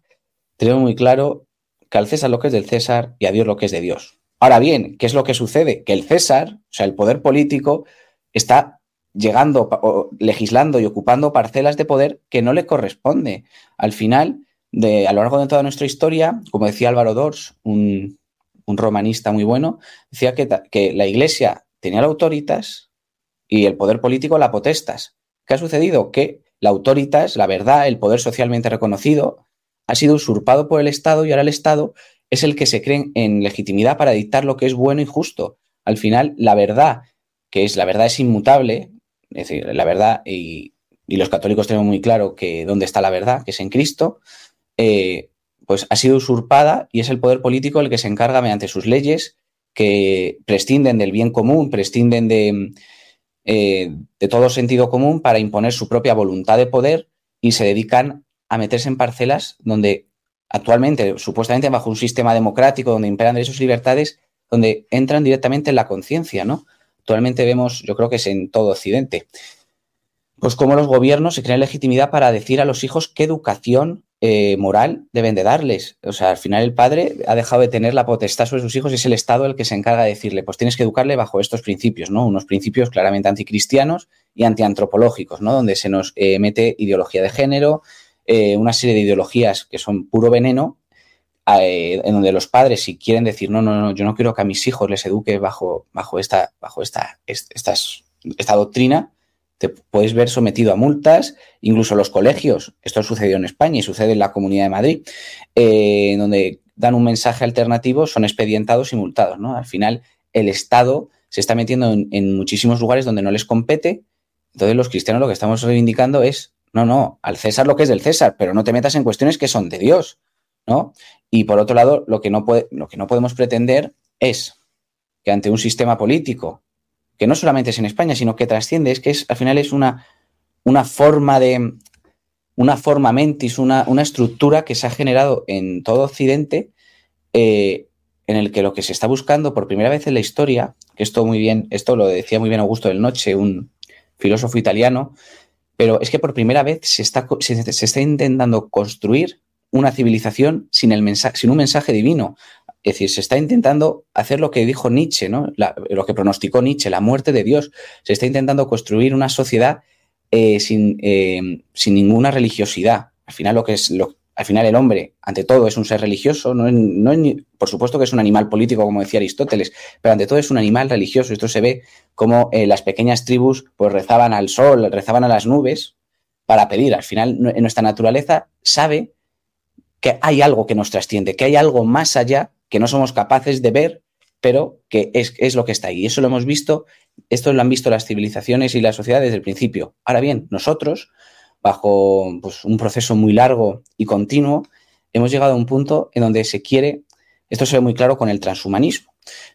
tenemos muy claro que al César lo que es del César y a Dios lo que es de Dios. Ahora bien, ¿qué es lo que sucede? Que el César, o sea, el poder político, está llegando, legislando y ocupando parcelas de poder que no le corresponde. Al final, de, a lo largo de toda nuestra historia, como decía Álvaro Dors, un, romanista muy bueno, decía que, la Iglesia tenía la autoritas y el poder político la potestas. ¿Qué ha sucedido? Que la autoritas, la verdad, el poder socialmente reconocido, ha sido usurpado por el Estado y ahora el Estado es el que se cree en legitimidad para dictar lo que es bueno y justo. Al final, la verdad, que es la verdad es inmutable, es decir, la verdad, y, y los católicos tenemos muy claro que dónde está la verdad, que es en Cristo, eh, pues ha sido usurpada y es el poder político el que se encarga mediante sus leyes que prescinden del bien común, prescinden de, eh, de todo sentido común para imponer su propia voluntad de poder y se dedican a meterse en parcelas donde actualmente, supuestamente bajo un sistema democrático donde imperan derechos y libertades, donde entran directamente en la conciencia, ¿no? Actualmente vemos, yo creo que es en todo Occidente, pues cómo los gobiernos se crean legitimidad para decir a los hijos qué educación eh, moral deben de darles. O sea, al final el padre ha dejado de tener la potestad sobre sus hijos y es el Estado el que se encarga de decirle, pues tienes que educarle bajo estos principios, ¿no? Unos principios claramente anticristianos y antiantropológicos, ¿no? Donde se nos eh, mete ideología de género, eh, una serie de ideologías que son puro veneno, en donde los padres, si quieren decir, no, no, no, yo no quiero que a mis hijos les eduque bajo, bajo, esta, bajo esta, esta doctrina, te puedes ver sometido a multas, incluso los colegios, esto sucedió en España y sucede en la Comunidad de Madrid, eh, donde dan un mensaje alternativo, son expedientados y multados. ¿no? Al final, el Estado se está metiendo en, muchísimos lugares donde no les compete. Entonces, los cristianos lo que estamos reivindicando es, no, no, al César lo que es del César, pero no te metas en cuestiones que son de Dios. ¿no? Y por otro lado, lo que no, puede, lo que no podemos pretender es que ante un sistema político que no solamente es en España, sino que trasciende, es que es, al final es una, una forma de, una forma mentis, una, una, estructura que se ha generado en todo Occidente, eh, en el que lo que se está buscando por primera vez en la historia, que esto muy bien, esto lo decía muy bien Augusto del Noche, un filósofo italiano, pero es que por primera vez se está, se, está intentando construir una civilización sin, el sin un mensaje divino. Es decir, se está intentando hacer lo que dijo Nietzsche, ¿no? lo que pronosticó Nietzsche, la muerte de Dios. Se está intentando construir una sociedad eh, sin, eh, sin, ninguna religiosidad. Al final, lo que es al final el hombre, ante todo, es un ser religioso. No, por supuesto que es un animal político, como decía Aristóteles, pero ante todo es un animal religioso. Esto se ve como eh, las pequeñas tribus pues rezaban al sol, rezaban a las nubes para pedir. Al final, nuestra naturaleza sabe que hay algo que nos trasciende, que hay algo más allá que no somos capaces de ver, pero que es, lo que está ahí. Eso lo hemos visto, esto lo han visto las civilizaciones y la sociedad desde el principio. Ahora bien, nosotros, bajo pues, un proceso muy largo y continuo, hemos llegado a un punto en donde se quiere, esto se ve muy claro con el transhumanismo,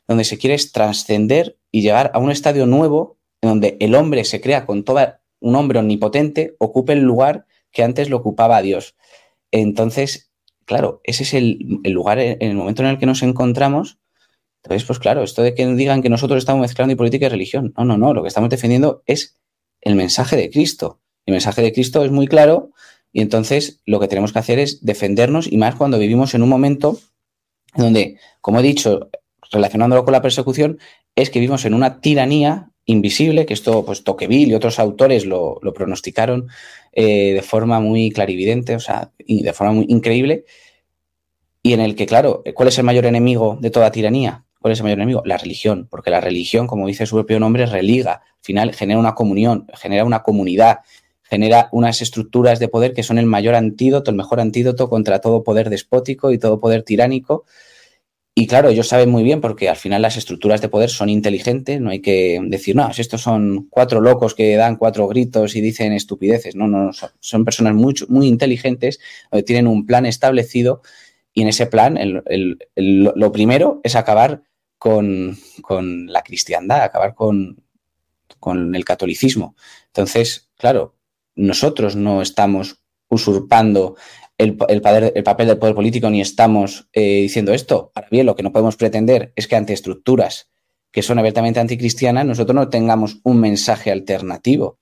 donde se quiere trascender y llegar a un estadio nuevo en donde el hombre se crea con toda un hombre omnipotente, ocupe el lugar que antes lo ocupaba Dios. Entonces, claro, ese es el, lugar el momento en el que nos encontramos. Entonces, pues claro, esto de que digan que nosotros estamos mezclando política y religión. No, no, no. Lo que estamos defendiendo es el mensaje de Cristo. El mensaje de Cristo es muy claro y entonces lo que tenemos que hacer es defendernos y más cuando vivimos en un momento donde, como he dicho, relacionándolo con la persecución, es que vivimos en una tiranía invisible, que esto, pues Tocqueville y otros autores lo, pronosticaron eh, de forma muy clarividente, o sea, de forma muy increíble, y en el que, claro, ¿cuál es el mayor enemigo de toda tiranía? ¿Cuál es el mayor enemigo? La religión, porque la religión, como dice su propio nombre, religa, al final genera una comunión, genera una comunidad, genera unas estructuras de poder que son el mayor antídoto, el mejor antídoto contra todo poder despótico y todo poder tiránico, y claro, ellos saben muy bien porque al final las estructuras de poder son inteligentes, no hay que decir, no, estos son cuatro locos que dan cuatro gritos y dicen estupideces. No, no, son, personas muy, muy inteligentes, que tienen un plan establecido y en ese plan lo primero es acabar con, con la cristiandad, acabar con, con el catolicismo. Entonces, claro, nosotros no estamos usurpando el, el, papel del poder político ni estamos eh, diciendo esto. Ahora bien, lo que no podemos pretender es que ante estructuras que son abiertamente anticristianas, nosotros no tengamos un mensaje alternativo.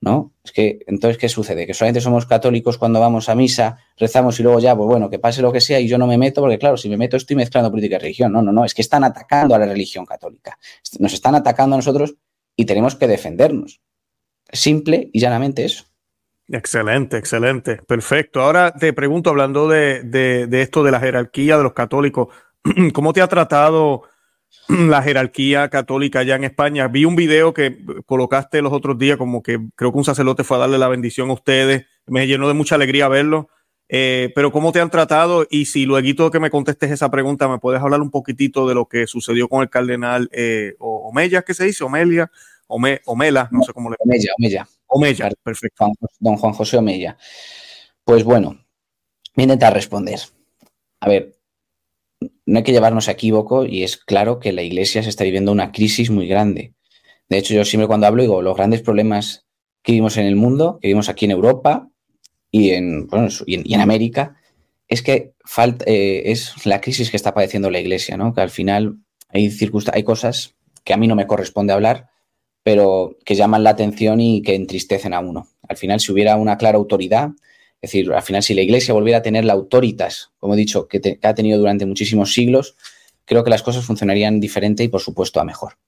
¿No? Es que, entonces, ¿qué sucede? Que solamente somos católicos cuando vamos a misa, rezamos y luego ya, pues bueno, que pase lo que sea y yo no me meto, porque claro, si me meto estoy mezclando política y religión. No, no, no, es que están atacando a la religión católica. Nos están atacando a nosotros y tenemos que defendernos. Simple y llanamente eso. Excelente, excelente, perfecto. Ahora te pregunto, hablando de, de, esto de la jerarquía de los católicos, ¿cómo te ha tratado la jerarquía católica allá en España? Vi un video que colocaste los otros días, como que creo que un sacerdote fue a darle la bendición a ustedes. Me llenó de mucha alegría verlo. Eh, pero ¿cómo te han tratado? Y si luego que me contestes esa pregunta, ¿me puedes hablar un poquitito de lo que sucedió con el cardenal eh, Omeya, ¿qué se dice? Omelia, Omela, no sé cómo le Omeya, Omeya. Perfecto. Don Juan José Omeya. Pues bueno, voy a intentar responder. A ver, no hay que llevarnos a equívoco y es claro que la Iglesia se está viviendo una crisis muy grande. De hecho, yo siempre cuando hablo digo, los grandes problemas que vivimos en el mundo, que vivimos aquí en Europa y en, y en, América, es que falta, eh, es la crisis que está padeciendo la Iglesia, ¿no? Que al final hay, hay cosas que a mí no me corresponde hablar, pero que llaman la atención y que entristecen a uno. Al final, si hubiera una clara autoridad, es decir, al final, si la Iglesia volviera a tener la autoritas, como he dicho, que, ha tenido durante muchísimos siglos, creo que las cosas funcionarían diferente y, por supuesto, a mejor.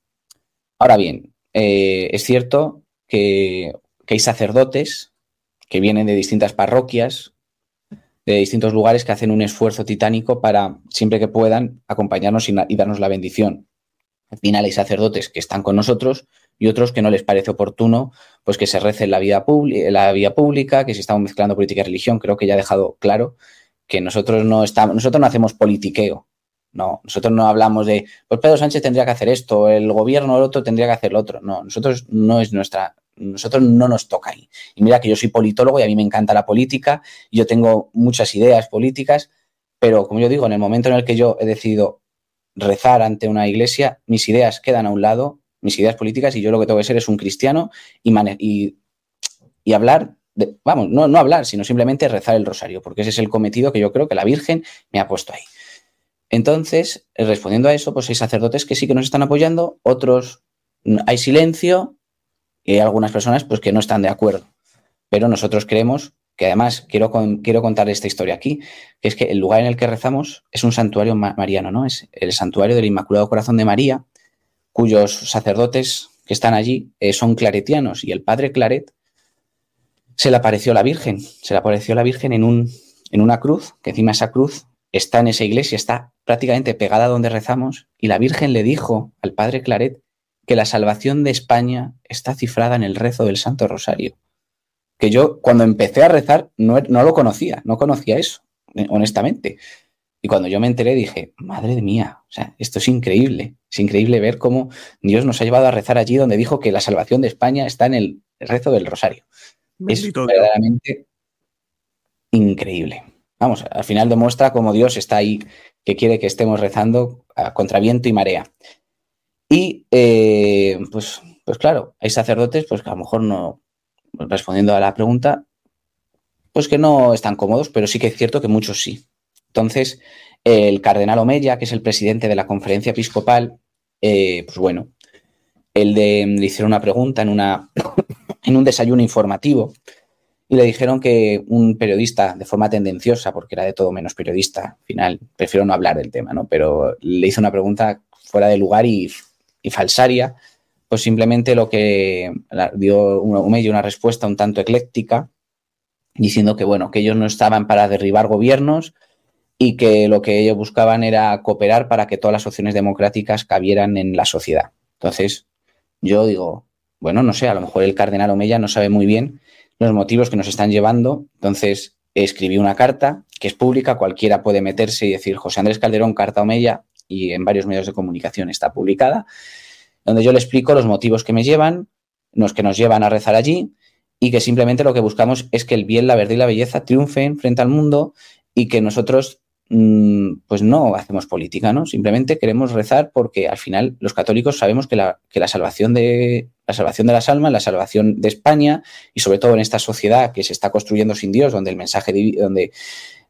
Ahora bien, eh, es cierto que, hay sacerdotes que vienen de distintas parroquias, de distintos lugares que hacen un esfuerzo titánico para, siempre que puedan, acompañarnos y, darnos la bendición. Al final hay sacerdotes que están con nosotros y otros que no les parece oportuno pues que se rece la, vida la vía pública, que si estamos mezclando política y religión. Creo que ya ha dejado claro que nosotros no estamos, nosotros no hacemos politiqueo. No, nosotros no hablamos de, pues Pedro Sánchez tendría que hacer esto, el gobierno o el otro tendría que hacer lo otro. No, nosotros no es nuestra, nosotros no nos toca ahí. Y mira que yo soy politólogo y a mí me encanta la política, yo tengo muchas ideas políticas, pero como yo digo, en el momento en el que yo he decidido rezar ante una iglesia, mis ideas quedan a un lado, mis ideas políticas, y yo lo que tengo que ser es un cristiano y, y, hablar, vamos, no, no hablar, sino simplemente rezar el rosario, porque ese es el cometido que yo creo que la Virgen me ha puesto ahí. Entonces, respondiendo a eso, pues hay sacerdotes que sí que nos están apoyando, otros hay silencio y hay algunas personas pues que no están de acuerdo. Pero nosotros creemos que además quiero, quiero contar esta historia aquí, que es que el lugar en el que rezamos es un santuario mariano, ¿no? Es el santuario del Inmaculado Corazón de María, cuyos sacerdotes que están allí eh, son claretianos y el padre Claret se le apareció la Virgen, se le apareció la Virgen en, un, en una cruz, que encima esa cruz está en esa iglesia, está prácticamente pegada donde rezamos, y la Virgen le dijo al padre Claret que la salvación de España está cifrada en el rezo del Santo Rosario. Que yo cuando empecé a rezar no, no lo conocía, no conocía eso, eh, honestamente. Y cuando yo me enteré dije, madre mía, o sea, esto es increíble. Es increíble ver cómo Dios nos ha llevado a rezar allí donde dijo que la salvación de España está en el rezo del rosario. es verdaderamente increíble. Vamos, al final demuestra cómo Dios está ahí, que quiere que estemos rezando contra viento y marea. Y eh, pues, pues claro, hay sacerdotes pues que a lo mejor no, respondiendo a la pregunta, pues que no están cómodos, pero sí que es cierto que muchos sí. Entonces, el cardenal Omeya, que es el presidente de la conferencia episcopal, eh, pues bueno, él de, le hicieron una pregunta en, una, en un desayuno informativo y le dijeron que un periodista, de forma tendenciosa, porque era de todo menos periodista, al final prefiero no hablar del tema, ¿no? Pero le hizo una pregunta fuera de lugar y y falsaria, pues simplemente lo que dio un una respuesta un tanto ecléctica, diciendo que bueno, que ellos no estaban para derribar gobiernos y que lo que ellos buscaban era cooperar para que todas las opciones democráticas cabieran en la sociedad. Entonces, yo digo, bueno, no sé, a lo mejor el cardenal Omeya no sabe muy bien los motivos que nos están llevando. Entonces, escribí una carta que es pública, cualquiera puede meterse y decir José Andrés Calderón, carta Omeya, y en varios medios de comunicación está publicada, donde yo le explico los motivos que me llevan, los que nos llevan a rezar allí y que simplemente lo que buscamos es que el bien, la verdad y la belleza triunfen frente al mundo y que nosotros mm, pues no hacemos política, ¿no? Simplemente queremos rezar porque al final los católicos sabemos que la, que la salvación de la salvación de las almas, la salvación de España y sobre todo en esta sociedad que se está construyendo sin Dios, donde el mensaje, donde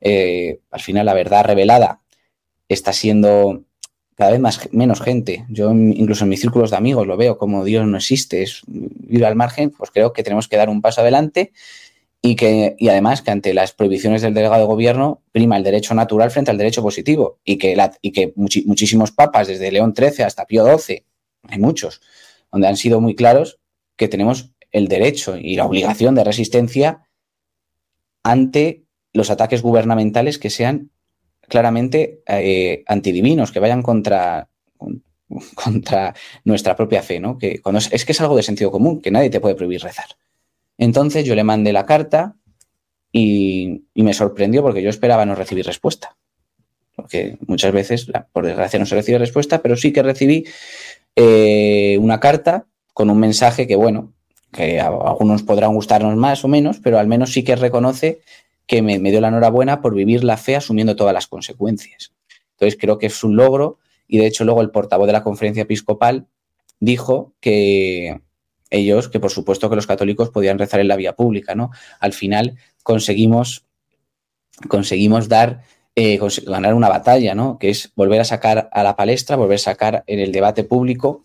eh, al final la verdad revelada está siendo cada vez más, menos gente. Yo incluso en mis círculos de amigos lo veo como Dios no existe, es ir al margen, pues creo que tenemos que dar un paso adelante y que y además que ante las prohibiciones del delegado de gobierno prima el derecho natural frente al derecho positivo y que, y que muchísimos papas, desde León XIII hasta Pío XII, hay muchos, donde han sido muy claros que tenemos el derecho y la obligación de resistencia ante los ataques gubernamentales que sean claramente eh, antidivinos, que vayan contra, contra nuestra propia fe, ¿no? Que cuando es, que es algo de sentido común, que nadie te puede prohibir rezar. Entonces yo le mandé la carta y, me sorprendió porque yo esperaba no recibir respuesta. Porque muchas veces, por desgracia, no se recibe respuesta, pero sí que recibí eh, una carta con un mensaje que, bueno, que a algunos podrán gustarnos más o menos, pero al menos sí que reconoce que me, dio la enhorabuena por vivir la fe asumiendo todas las consecuencias. Entonces creo que es un logro y de hecho luego el portavoz de la conferencia episcopal dijo que ellos, que por supuesto que los católicos podían rezar en la vía pública, ¿no? Al final conseguimos conseguimos dar, eh, ganar una batalla, ¿no? Que es volver a sacar a la palestra, volver a sacar en el debate público,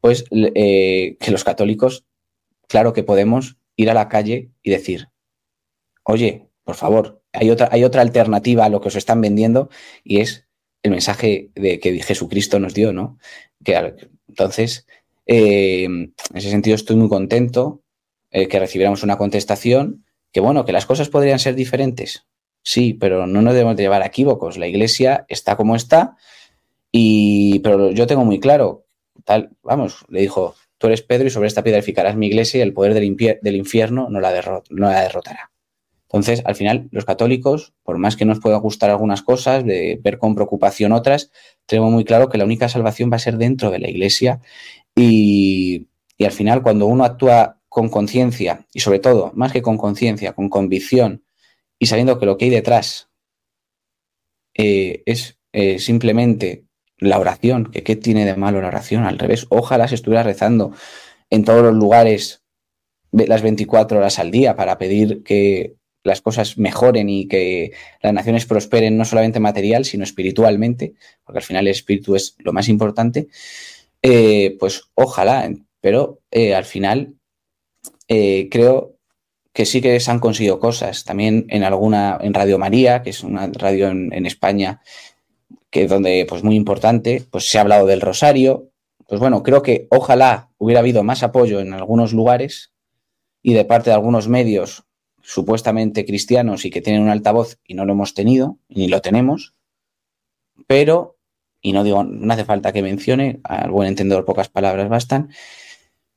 pues eh, que los católicos, claro que podemos ir a la calle y decir, oye, por favor, hay otra, hay otra alternativa a lo que os están vendiendo y es el mensaje de que Jesucristo nos dio, ¿no? Que, entonces, eh, en ese sentido estoy muy contento eh, que recibiéramos una contestación que, bueno, que las cosas podrían ser diferentes. Sí, pero no nos debemos llevar a equívocos. La iglesia está como está y, pero yo tengo muy claro, tal, vamos, le dijo, tú eres Pedro y sobre esta piedra edificarás mi iglesia y el poder del, infierno no la derrotará. Entonces, al final, los católicos, por más que nos pueda gustar algunas cosas, de ver con preocupación otras, tenemos muy claro que la única salvación va a ser dentro de la iglesia y, al final, cuando uno actúa con conciencia y sobre todo, más que con conciencia, con convicción y sabiendo que lo que hay detrás eh, es eh, simplemente la oración, que qué tiene de malo la oración, al revés, ojalá se estuviera rezando en todos los lugares las 24 horas al día para pedir que las cosas mejoren y que las naciones prosperen no solamente material, sino espiritualmente, porque al final el espíritu es lo más importante, eh, pues ojalá, pero eh, al final eh, creo que sí que se han conseguido cosas. También en alguna, en Radio María, que es una radio en, España, que es donde, pues muy importante, pues se ha hablado del rosario. Pues bueno, creo que ojalá hubiera habido más apoyo en algunos lugares y de parte de algunos medios supuestamente cristianos y que tienen un altavoz y no lo hemos tenido, ni lo tenemos, pero, y no digo, no hace falta que mencione, al buen entendedor pocas palabras bastan,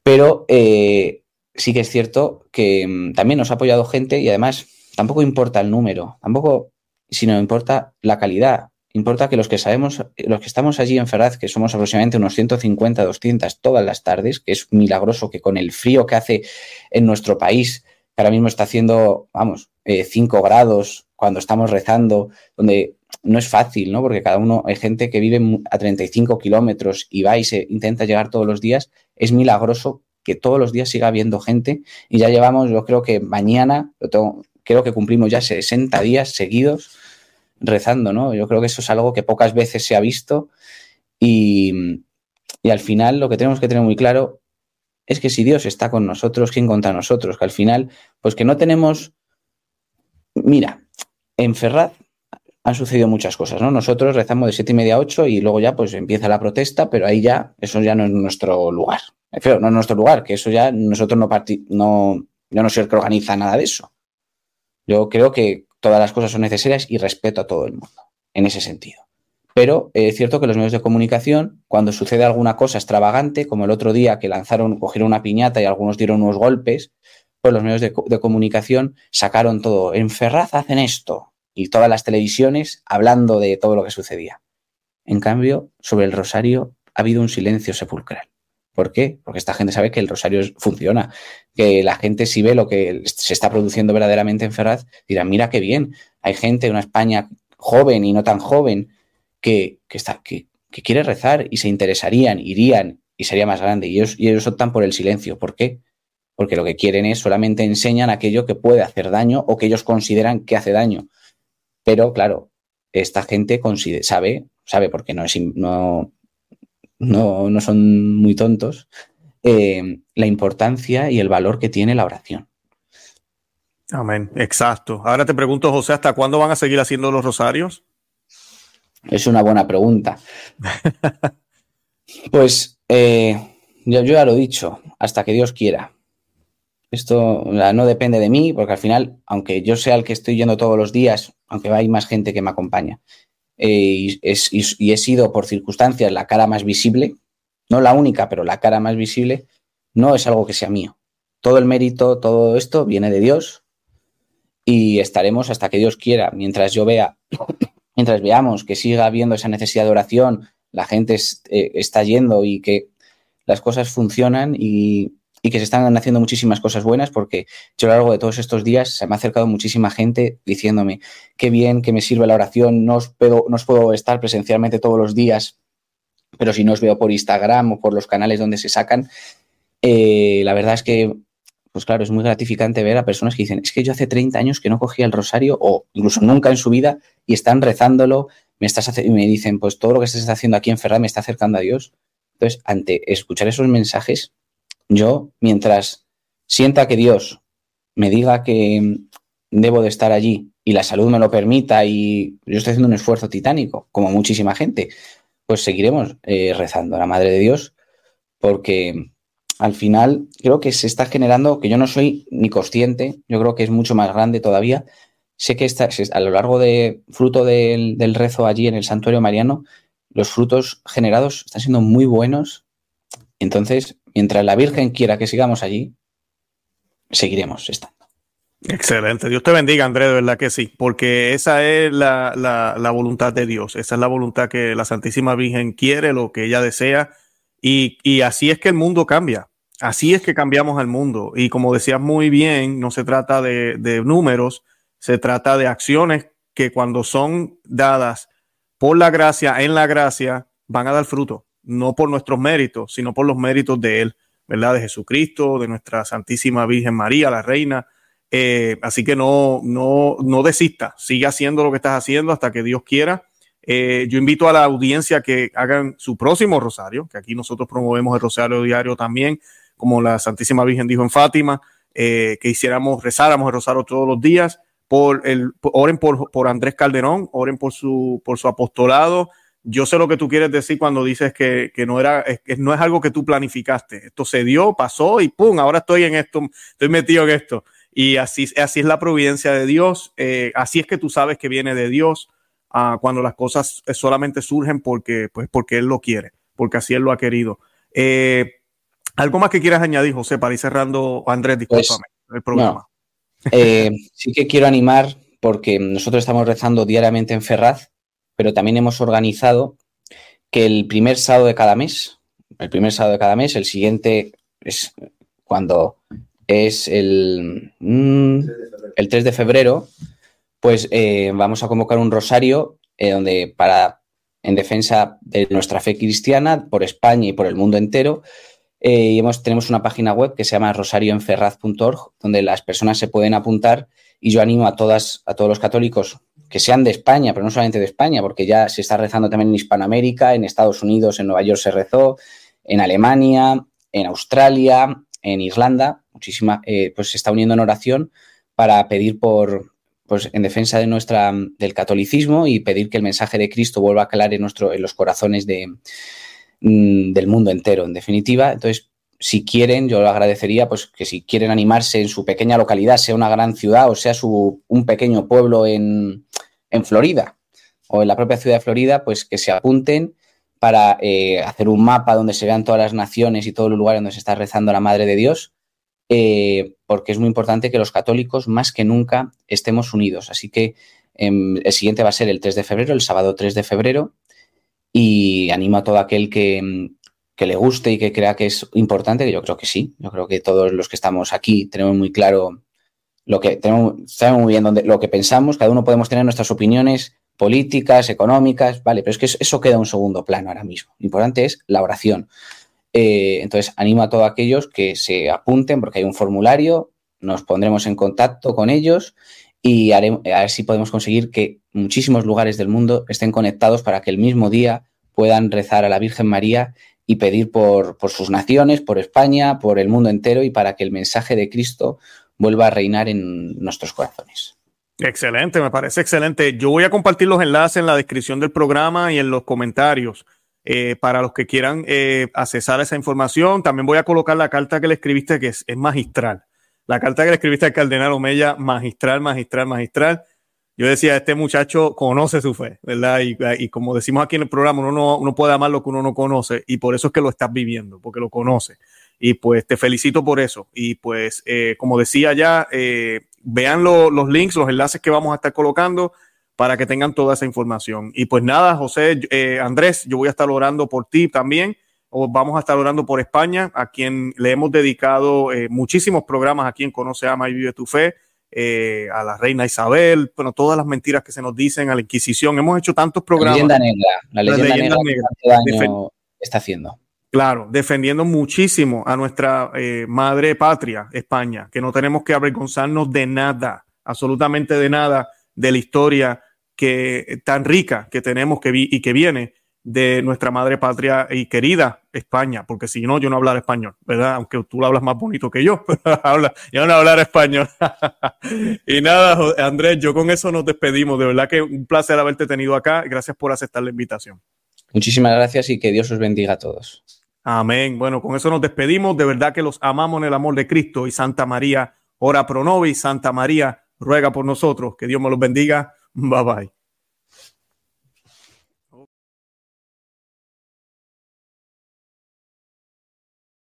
pero eh, sí que es cierto que mm, también nos ha apoyado gente y además tampoco importa el número, tampoco, sino importa la calidad. Importa que los que sabemos, los que estamos allí en Ferraz, que somos aproximadamente unos 150, 200 todas las tardes, que es milagroso que con el frío que hace en nuestro país, ahora mismo está haciendo, vamos, 5 eh, grados cuando estamos rezando, donde no es fácil, ¿no? Porque cada uno, hay gente que vive a 35 kilómetros y va y se intenta llegar todos los días. Es milagroso que todos los días siga habiendo gente y ya llevamos, yo creo que mañana, creo que cumplimos ya 60 días seguidos rezando, ¿no? Yo creo que eso es algo que pocas veces se ha visto y, y al final lo que tenemos que tener muy claro es que si Dios está con nosotros, ¿quién contra nosotros? Que al final, pues que no tenemos... Mira, en Ferraz han sucedido muchas cosas, ¿no? Nosotros rezamos de siete y media a ocho y luego ya pues empieza la protesta, pero ahí ya, eso ya no es nuestro lugar. no es nuestro lugar, que eso ya nosotros no, no, yo no soy el que organiza nada de eso. Yo creo que todas las cosas son necesarias y respeto a todo el mundo, en ese sentido. Pero es cierto que los medios de comunicación, cuando sucede alguna cosa extravagante, como el otro día que lanzaron, cogieron una piñata y algunos dieron unos golpes, pues los medios de, comunicación sacaron todo. En Ferraz hacen esto. Y todas las televisiones hablando de todo lo que sucedía. En cambio, sobre el rosario ha habido un silencio sepulcral. ¿Por qué? Porque esta gente sabe que el rosario funciona, que la gente si ve lo que se está produciendo verdaderamente en Ferraz, dirá, mira qué bien, hay gente una España joven y no tan joven que, está, que, quiere rezar y se interesarían, irían y sería más grande. Y ellos, y ellos optan por el silencio. ¿Por qué? Porque lo que quieren es solamente enseñan aquello que puede hacer daño o que ellos consideran que hace daño. Pero claro, esta gente sabe, sabe porque no, es, no, no, no son muy tontos, eh, la importancia y el valor que tiene la oración. Amén, exacto. Ahora te pregunto, José, ¿hasta cuándo van a seguir haciendo los rosarios? Es una buena pregunta. pues eh, yo, ya lo he dicho, hasta que Dios quiera. Esto no depende de mí, porque al final, aunque yo sea el que estoy yendo todos los días, aunque hay más gente que me acompaña, eh, y, y, he sido por circunstancias la cara más visible, no la única, pero la cara más visible, no es algo que sea mío. Todo el mérito, todo esto viene de Dios y estaremos hasta que Dios quiera. Mientras yo vea mientras veamos que siga habiendo esa necesidad de oración, la gente eh, está yendo y que las cosas funcionan y, que se están haciendo muchísimas cosas buenas, porque yo a lo largo de todos estos días se me ha acercado muchísima gente diciéndome qué bien, que me sirve la oración, no os puedo, no estar presencialmente todos los días, pero si no os veo por Instagram o por los canales donde se sacan, eh, la verdad es que pues claro, es muy gratificante ver a personas que dicen, es que yo hace 30 años que no cogía el rosario o incluso nunca en su vida y están rezándolo, me, estás y me dicen, pues todo lo que estás haciendo aquí en Ferraz me está acercando a Dios. Entonces, ante escuchar esos mensajes, yo, mientras sienta que Dios me diga que debo de estar allí y la salud me lo permita y yo estoy haciendo un esfuerzo titánico, como muchísima gente, pues seguiremos eh, rezando a la Madre de Dios porque al final creo que se está generando, que yo no soy ni consciente, yo creo que es mucho más grande todavía. Sé que está, a lo largo de fruto del, del rezo allí en el santuario mariano, los frutos generados están siendo muy buenos. Entonces, mientras la Virgen quiera que sigamos allí, seguiremos estando. Excelente. Dios te bendiga, Andrés, de verdad que sí, porque esa es la, la, voluntad de Dios, esa es la voluntad que la Santísima Virgen quiere, lo que ella desea, y, así es que el mundo cambia, así es que cambiamos al mundo. Y como decías muy bien, no se trata de, de números, se trata de acciones que cuando son dadas por la gracia, en la gracia, van a dar fruto, no por nuestros méritos, sino por los méritos de Él, ¿verdad? De Jesucristo, de nuestra Santísima Virgen María, la Reina eh, así que no, no, no desista, sigue haciendo lo que estás haciendo hasta que Dios quiera. Eh, yo invito a la audiencia que hagan su próximo rosario, que aquí nosotros promovemos el rosario diario también, como la Santísima Virgen dijo en Fátima, eh, que hiciéramos, rezáramos el rosario todos los días. Por el, oren por, por Andrés Calderón, oren por su, por su apostolado. Yo sé lo que tú quieres decir cuando dices que, que no era, no es algo que tú planificaste. Esto se dio, pasó y pum, ahora estoy en esto, estoy metido en esto. Y así, así es la providencia de Dios, eh, así es que tú sabes que viene de Dios uh, cuando las cosas solamente surgen porque, pues, porque Él lo quiere, porque así Él lo ha querido. Eh, ¿Algo más que quieras añadir, José, para ir cerrando, Andrés, pues, discúlpame, el programa? No. Eh, sí que quiero animar porque nosotros estamos rezando diariamente en Ferraz, pero también hemos organizado que el primer sábado de cada mes, el primer sábado de cada mes, el siguiente es cuando es el, mm, el 3 de febrero, pues eh, vamos a convocar un rosario eh, donde para en defensa de nuestra fe cristiana por España y por el mundo entero. Eh, y hemos, tenemos una página web que se llama rosarioenferraz.org, donde las personas se pueden apuntar y yo animo a todas, a todos los católicos que sean de España, pero no solamente de España, porque ya se está rezando también en Hispanoamérica, en Estados Unidos, en Nueva York se rezó, en Alemania, en Australia, en Irlanda, muchísima, eh, pues se está uniendo en oración para pedir por, pues en defensa de nuestra, del catolicismo y pedir que el mensaje de Cristo vuelva a calar en, nuestro, en los corazones de, mm, del mundo entero, en definitiva. Entonces, si quieren, yo lo agradecería, pues que si quieren animarse en su pequeña localidad, sea una gran ciudad o sea su, un pequeño pueblo en, en Florida o en la propia ciudad de Florida, pues que se apunten para eh, hacer un mapa donde se vean todas las naciones y todos los lugares donde se está rezando la Madre de Dios, eh, porque es muy importante que los católicos más que nunca estemos unidos. Así que eh, el siguiente va a ser el 3 de febrero, el sábado 3 de febrero, y animo a todo aquel que, que le guste y que crea que es importante, que yo creo que sí, yo creo que todos los que estamos aquí tenemos muy claro lo que tenemos, sabemos muy bien dónde, lo que pensamos, cada uno podemos tener nuestras opiniones políticas, económicas, vale, pero es que eso queda en un segundo plano ahora mismo. Lo importante es la oración. Eh, entonces, animo a todos aquellos que se apunten porque hay un formulario, nos pondremos en contacto con ellos y haremos, a ver si podemos conseguir que muchísimos lugares del mundo estén conectados para que el mismo día puedan rezar a la Virgen María y pedir por, por sus naciones, por España, por el mundo entero y para que el mensaje de Cristo vuelva a reinar en nuestros corazones. Excelente, me parece excelente. Yo voy a compartir los enlaces en la descripción del programa y en los comentarios eh, para los que quieran eh, accesar esa información. También voy a colocar la carta que le escribiste, que es, magistral. La carta que le escribiste al cardenal Omeya, magistral, magistral, magistral. Yo decía, este muchacho conoce su fe, ¿verdad? Y, y, como decimos aquí en el programa, uno no uno puede amar lo que uno no conoce y por eso es que lo estás viviendo, porque lo conoce. Y pues te felicito por eso. Y pues, eh, como decía ya, eh, vean lo, los links, los enlaces que vamos a estar colocando para que tengan toda esa información. Y pues nada, José, eh, Andrés, yo voy a estar orando por ti también. O vamos a estar orando por España, a quien le hemos dedicado eh, muchísimos programas aquí en Conoce, Ama y Vive tu Fe, eh, a la reina Isabel, bueno, todas las mentiras que se nos dicen, a la Inquisición. Hemos hecho tantos programas. La leyenda negra, la leyenda, la leyenda negra, negra. Año está haciendo. Claro, defendiendo muchísimo a nuestra eh, madre patria, España, que no tenemos que avergonzarnos de nada, absolutamente de nada de la historia que tan rica que tenemos que vi y que viene de nuestra madre patria y querida España, porque si no, yo no hablar español, ¿verdad? Aunque tú lo hablas más bonito que yo, habla, yo no hablar español. y nada, Andrés, yo con eso nos despedimos. De verdad que un placer haberte tenido acá. Gracias por aceptar la invitación. Muchísimas gracias y que Dios os bendiga a todos. Amén. Bueno, con eso nos despedimos. De verdad que los amamos en el amor de Cristo y Santa María, ora pro nobis. Santa María, ruega por nosotros. Que Dios me los bendiga. Bye bye.